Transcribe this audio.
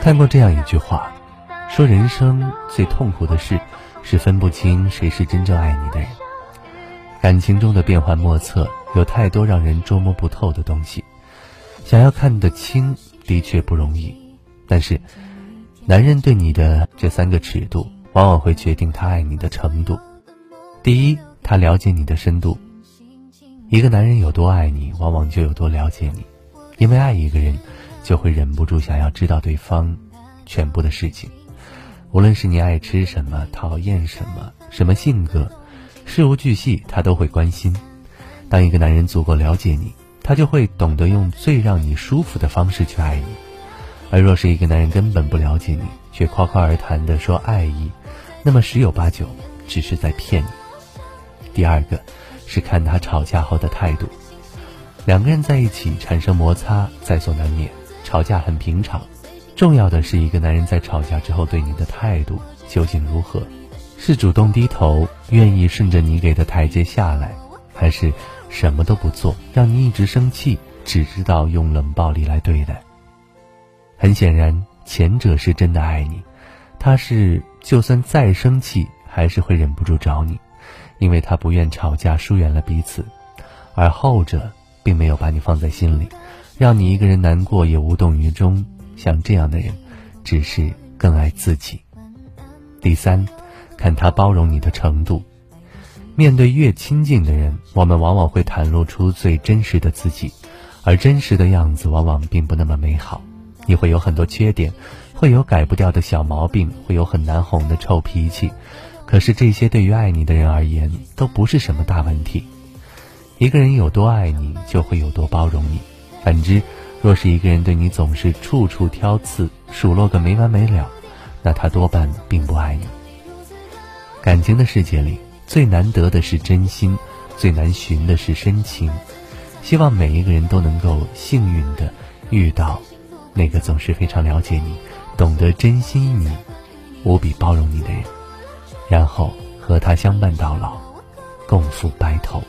看过这样一句话，说人生最痛苦的事是分不清谁是真正爱你的人。感情中的变幻莫测，有太多让人捉摸不透的东西，想要看得清的确不容易。但是，男人对你的这三个尺度，往往会决定他爱你的程度。第一，他了解你的深度。一个男人有多爱你，往往就有多了解你，因为爱一个人，就会忍不住想要知道对方全部的事情，无论是你爱吃什么、讨厌什么、什么性格，事无巨细他都会关心。当一个男人足够了解你，他就会懂得用最让你舒服的方式去爱你。而若是一个男人根本不了解你，却夸夸而谈的说爱意，那么十有八九只是在骗你。第二个。是看他吵架后的态度。两个人在一起产生摩擦在所难免，吵架很平常。重要的是一个男人在吵架之后对你的态度究竟如何？是主动低头，愿意顺着你给的台阶下来，还是什么都不做，让你一直生气，只知道用冷暴力来对待？很显然，前者是真的爱你，他是就算再生气，还是会忍不住找你。因为他不愿吵架，疏远了彼此，而后者并没有把你放在心里，让你一个人难过也无动于衷。像这样的人，只是更爱自己。第三，看他包容你的程度。面对越亲近的人，我们往往会袒露出最真实的自己，而真实的样子往往并不那么美好。你会有很多缺点，会有改不掉的小毛病，会有很难哄的臭脾气。可是这些对于爱你的人而言都不是什么大问题。一个人有多爱你，就会有多包容你。反之，若是一个人对你总是处处挑刺，数落个没完没了，那他多半并不爱你。感情的世界里，最难得的是真心，最难寻的是深情。希望每一个人都能够幸运的遇到那个总是非常了解你、懂得珍惜你、无比包容你的人。然后和他相伴到老，共赴白头。